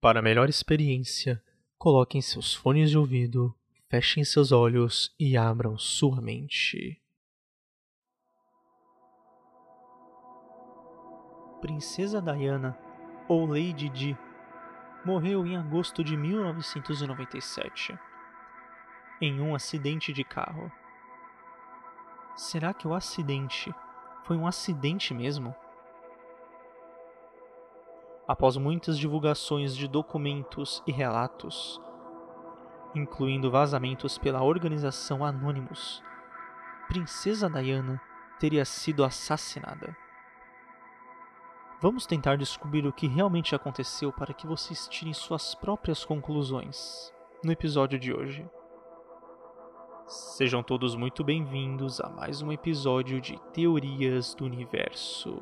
Para melhor experiência, coloquem seus fones de ouvido, fechem seus olhos e abram sua mente. Princesa Diana, ou Lady Di, morreu em agosto de 1997 em um acidente de carro. Será que o acidente foi um acidente mesmo? Após muitas divulgações de documentos e relatos, incluindo vazamentos pela organização Anonymous, Princesa Diana teria sido assassinada. Vamos tentar descobrir o que realmente aconteceu para que vocês tirem suas próprias conclusões no episódio de hoje. Sejam todos muito bem-vindos a mais um episódio de Teorias do Universo.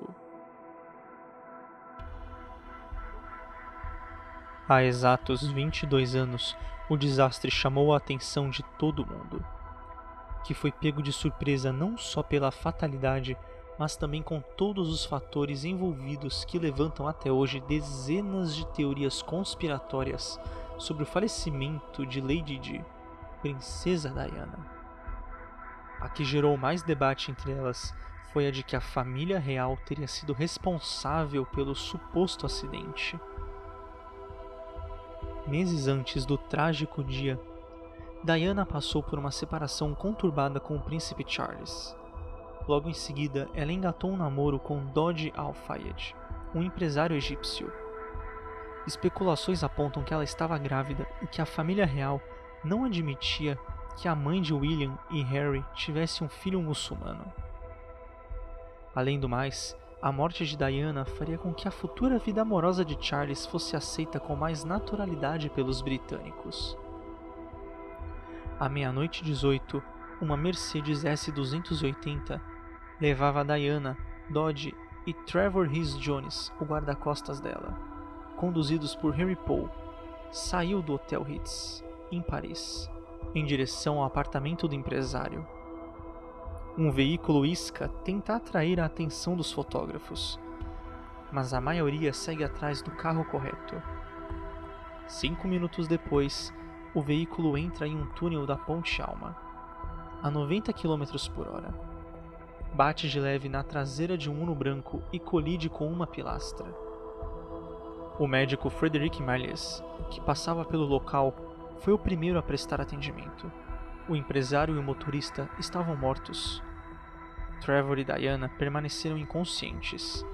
Há exatos 22 anos, o desastre chamou a atenção de todo mundo, que foi pego de surpresa não só pela fatalidade, mas também com todos os fatores envolvidos que levantam até hoje dezenas de teorias conspiratórias sobre o falecimento de Lady Di, Princesa Diana. A que gerou mais debate entre elas foi a de que a família real teria sido responsável pelo suposto acidente meses antes do trágico dia, Diana passou por uma separação conturbada com o príncipe Charles. Logo em seguida, ela engatou um namoro com Dodge Al-Fayed, um empresário egípcio. Especulações apontam que ela estava grávida e que a família real não admitia que a mãe de William e Harry tivesse um filho muçulmano. Além do mais, a morte de Diana faria com que a futura vida amorosa de Charles fosse aceita com mais naturalidade pelos britânicos. À meia-noite 18, uma Mercedes S280 levava Diana, Dodge e Trevor Rhys Jones, o guarda-costas dela, conduzidos por Harry Poe, saiu do Hotel Ritz, em Paris, em direção ao apartamento do empresário. Um veículo isca tenta atrair a atenção dos fotógrafos, mas a maioria segue atrás do carro correto. Cinco minutos depois, o veículo entra em um túnel da Ponte Alma, a 90 km por hora. Bate de leve na traseira de um Uno branco e colide com uma pilastra. O médico Frederick Malles, que passava pelo local, foi o primeiro a prestar atendimento. O empresário e o motorista estavam mortos. Trevor e Diana permaneceram inconscientes.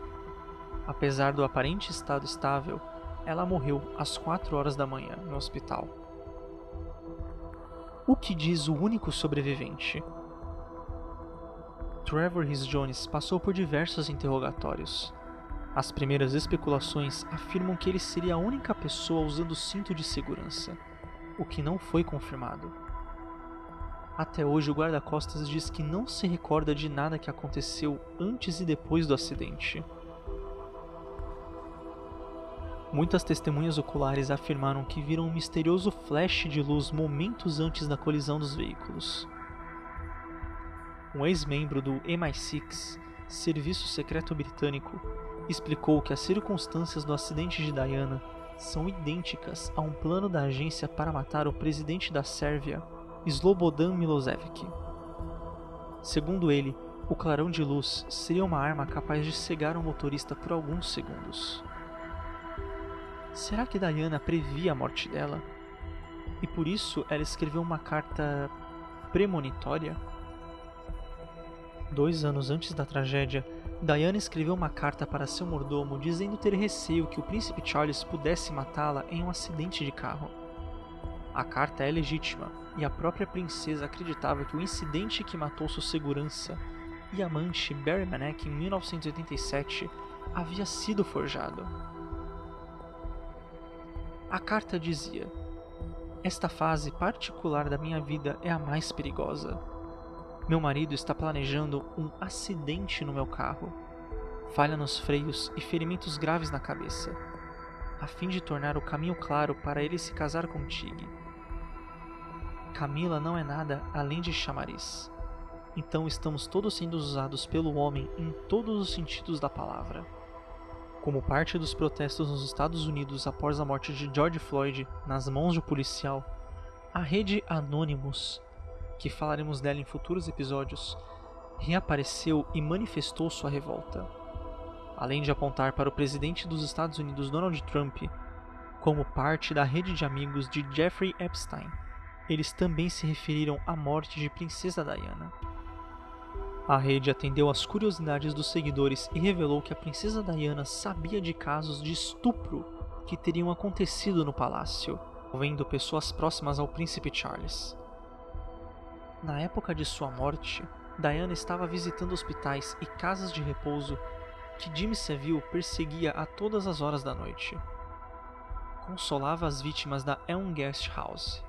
Apesar do aparente estado estável, ela morreu às 4 horas da manhã no hospital. O que diz o único sobrevivente? Trevor Rhys Jones passou por diversos interrogatórios. As primeiras especulações afirmam que ele seria a única pessoa usando cinto de segurança, o que não foi confirmado. Até hoje, o guarda-costas diz que não se recorda de nada que aconteceu antes e depois do acidente. Muitas testemunhas oculares afirmaram que viram um misterioso flash de luz momentos antes da colisão dos veículos. Um ex-membro do MI6, Serviço Secreto Britânico, explicou que as circunstâncias do acidente de Diana são idênticas a um plano da agência para matar o presidente da Sérvia, Slobodan Milosevic. Segundo ele, o clarão de luz seria uma arma capaz de cegar um motorista por alguns segundos. Será que Diana previa a morte dela? E por isso ela escreveu uma carta premonitória? Dois anos antes da tragédia, Diana escreveu uma carta para seu mordomo dizendo ter receio que o príncipe Charles pudesse matá-la em um acidente de carro. A carta é legítima, e a própria princesa acreditava que o incidente que matou sua segurança e amante Barry Manek em 1987 havia sido forjado. A carta dizia: Esta fase particular da minha vida é a mais perigosa. Meu marido está planejando um acidente no meu carro, falha nos freios e ferimentos graves na cabeça, a fim de tornar o caminho claro para ele se casar contigo. Camila não é nada além de chamariz. Então estamos todos sendo usados pelo homem em todos os sentidos da palavra. Como parte dos protestos nos Estados Unidos após a morte de George Floyd nas mãos de um policial, a rede Anonymous, que falaremos dela em futuros episódios, reapareceu e manifestou sua revolta. Além de apontar para o presidente dos Estados Unidos Donald Trump como parte da rede de amigos de Jeffrey Epstein, eles também se referiram à morte de Princesa Diana. A rede atendeu às curiosidades dos seguidores e revelou que a princesa Diana sabia de casos de estupro que teriam acontecido no palácio, envolvendo pessoas próximas ao príncipe Charles. Na época de sua morte, Diana estava visitando hospitais e casas de repouso que Jimmy Savile perseguia a todas as horas da noite. Consolava as vítimas da Elm Guest House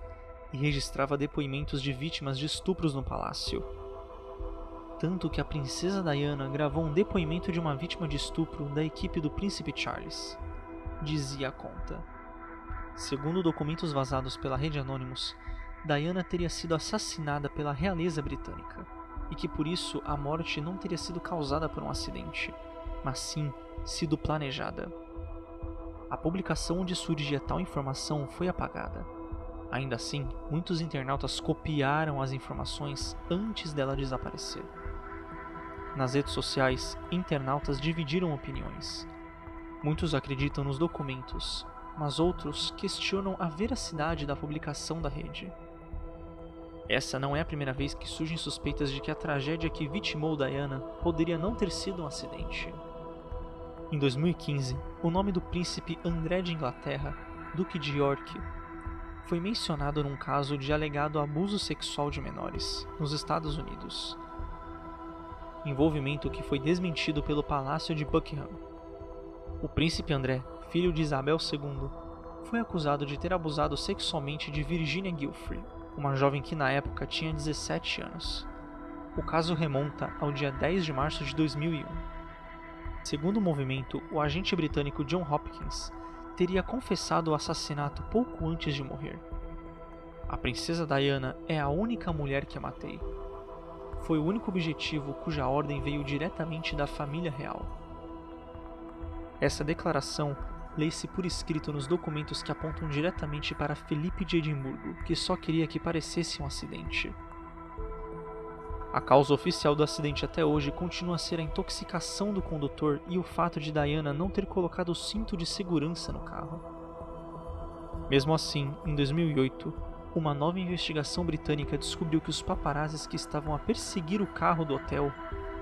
e registrava depoimentos de vítimas de estupros no palácio tanto que a princesa Diana gravou um depoimento de uma vítima de estupro da equipe do príncipe Charles. Dizia a conta. Segundo documentos vazados pela rede Anonymous, Diana teria sido assassinada pela realeza britânica e que por isso a morte não teria sido causada por um acidente, mas sim sido planejada. A publicação onde surgia tal informação foi apagada. Ainda assim, muitos internautas copiaram as informações antes dela desaparecer. Nas redes sociais, internautas dividiram opiniões. Muitos acreditam nos documentos, mas outros questionam a veracidade da publicação da rede. Essa não é a primeira vez que surgem suspeitas de que a tragédia que vitimou Diana poderia não ter sido um acidente. Em 2015, o nome do príncipe André de Inglaterra, Duque de York, foi mencionado num caso de alegado abuso sexual de menores nos Estados Unidos envolvimento que foi desmentido pelo Palácio de Buckingham. O príncipe André, filho de Isabel II, foi acusado de ter abusado sexualmente de Virginia Giuffre, uma jovem que na época tinha 17 anos. O caso remonta ao dia 10 de março de 2001. Segundo o movimento, o agente britânico John Hopkins teria confessado o assassinato pouco antes de morrer. A princesa Diana é a única mulher que matei, foi o único objetivo cuja ordem veio diretamente da família real. Essa declaração lê-se por escrito nos documentos que apontam diretamente para Felipe de Edimburgo, que só queria que parecesse um acidente. A causa oficial do acidente até hoje continua a ser a intoxicação do condutor e o fato de Diana não ter colocado o cinto de segurança no carro. Mesmo assim, em 2008, uma nova investigação britânica descobriu que os paparazzis que estavam a perseguir o carro do hotel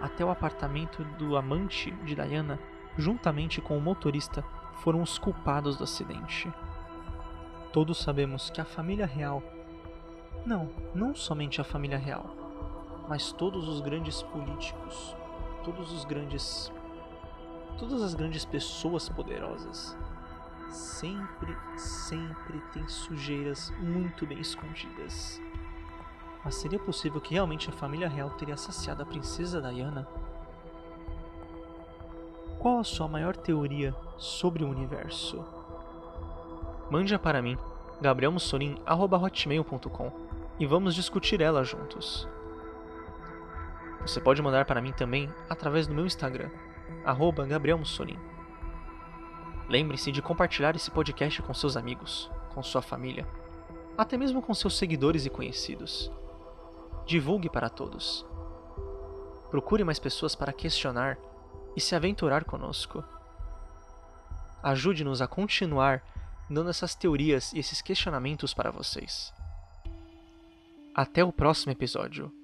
até o apartamento do amante de Diana, juntamente com o motorista, foram os culpados do acidente. Todos sabemos que a família real. Não, não somente a família real, mas todos os grandes políticos, todos os grandes. todas as grandes pessoas poderosas sempre, sempre tem sujeiras muito bem escondidas. Mas seria possível que realmente a família real teria assassiado a princesa Diana? Qual a sua maior teoria sobre o universo? Mande-a para mim, gabrielmussolin.hotmail.com e vamos discutir ela juntos. Você pode mandar para mim também através do meu Instagram, gabrielmussolin. Lembre-se de compartilhar esse podcast com seus amigos, com sua família, até mesmo com seus seguidores e conhecidos. Divulgue para todos. Procure mais pessoas para questionar e se aventurar conosco. Ajude-nos a continuar dando essas teorias e esses questionamentos para vocês. Até o próximo episódio.